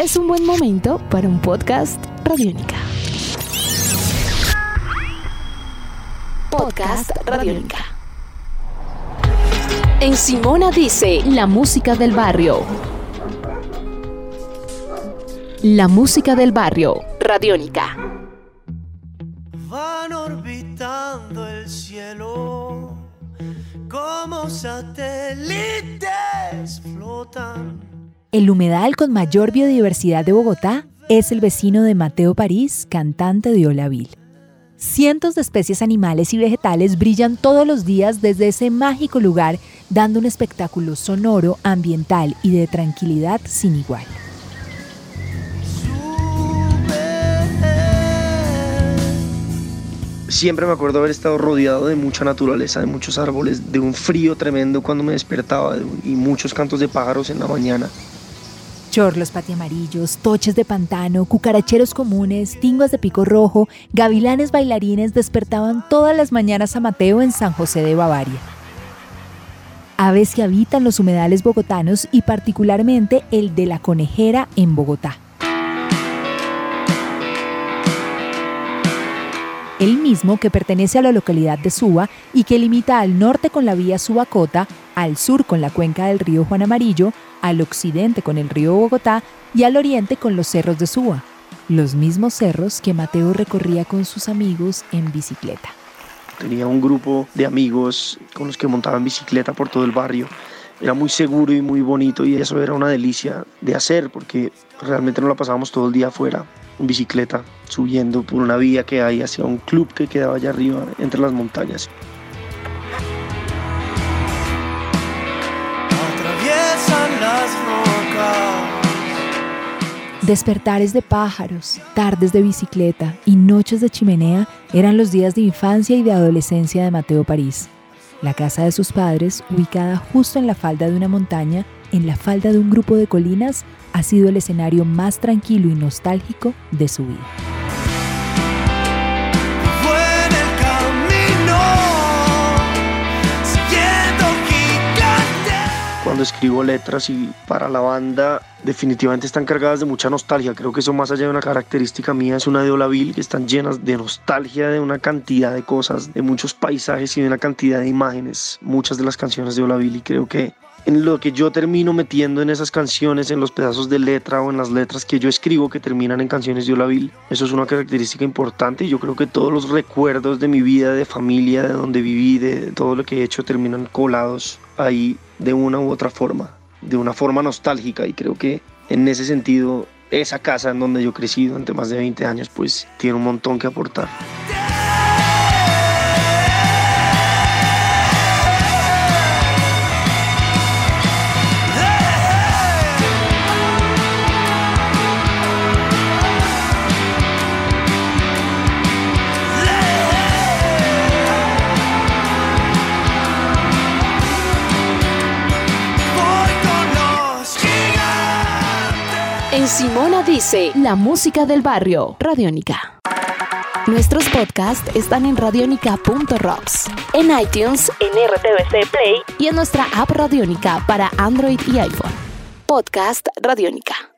es un buen momento para un podcast Radiónica. Podcast Radiónica. En Simona dice la música del barrio. La música del barrio, Radiónica. Van orbitando el cielo como satélites. El humedal con mayor biodiversidad de Bogotá es el vecino de Mateo París, cantante de Olavil. Cientos de especies animales y vegetales brillan todos los días desde ese mágico lugar, dando un espectáculo sonoro, ambiental y de tranquilidad sin igual. Siempre me acuerdo haber estado rodeado de mucha naturaleza, de muchos árboles, de un frío tremendo cuando me despertaba y muchos cantos de pájaros en la mañana. Chorlos patiamarillos, toches de pantano, cucaracheros comunes, tinguas de pico rojo, gavilanes bailarines despertaban todas las mañanas a Mateo en San José de Bavaria. Aves que habitan los humedales bogotanos y particularmente el de la conejera en Bogotá. el mismo que pertenece a la localidad de Suba y que limita al norte con la vía Subacota, al sur con la cuenca del río Juan Amarillo, al occidente con el río Bogotá y al oriente con los cerros de Suba, los mismos cerros que Mateo recorría con sus amigos en bicicleta. Tenía un grupo de amigos con los que montaban bicicleta por todo el barrio. Era muy seguro y muy bonito y eso era una delicia de hacer porque realmente no la pasábamos todo el día afuera en bicicleta, subiendo por una vía que hay hacia un club que quedaba allá arriba entre las montañas. Despertares de pájaros, tardes de bicicleta y noches de chimenea eran los días de infancia y de adolescencia de Mateo París. La casa de sus padres, ubicada justo en la falda de una montaña, en la falda de un grupo de colinas, ha sido el escenario más tranquilo y nostálgico de su vida. Cuando escribo letras y para la banda definitivamente están cargadas de mucha nostalgia. Creo que eso más allá de una característica mía es una de Olavil que están llenas de nostalgia de una cantidad de cosas, de muchos paisajes y de una cantidad de imágenes. Muchas de las canciones de Olavil y creo que en lo que yo termino metiendo en esas canciones, en los pedazos de letra o en las letras que yo escribo que terminan en canciones de Olavil. Eso es una característica importante y yo creo que todos los recuerdos de mi vida, de familia, de donde viví, de todo lo que he hecho terminan colados ahí de una u otra forma, de una forma nostálgica y creo que en ese sentido esa casa en donde yo crecí durante más de 20 años pues tiene un montón que aportar. Simona dice la música del barrio, Radiónica. Nuestros podcasts están en radionica.rocks, en iTunes, en RTVC Play y en nuestra app Radiónica para Android y iPhone. Podcast Radiónica.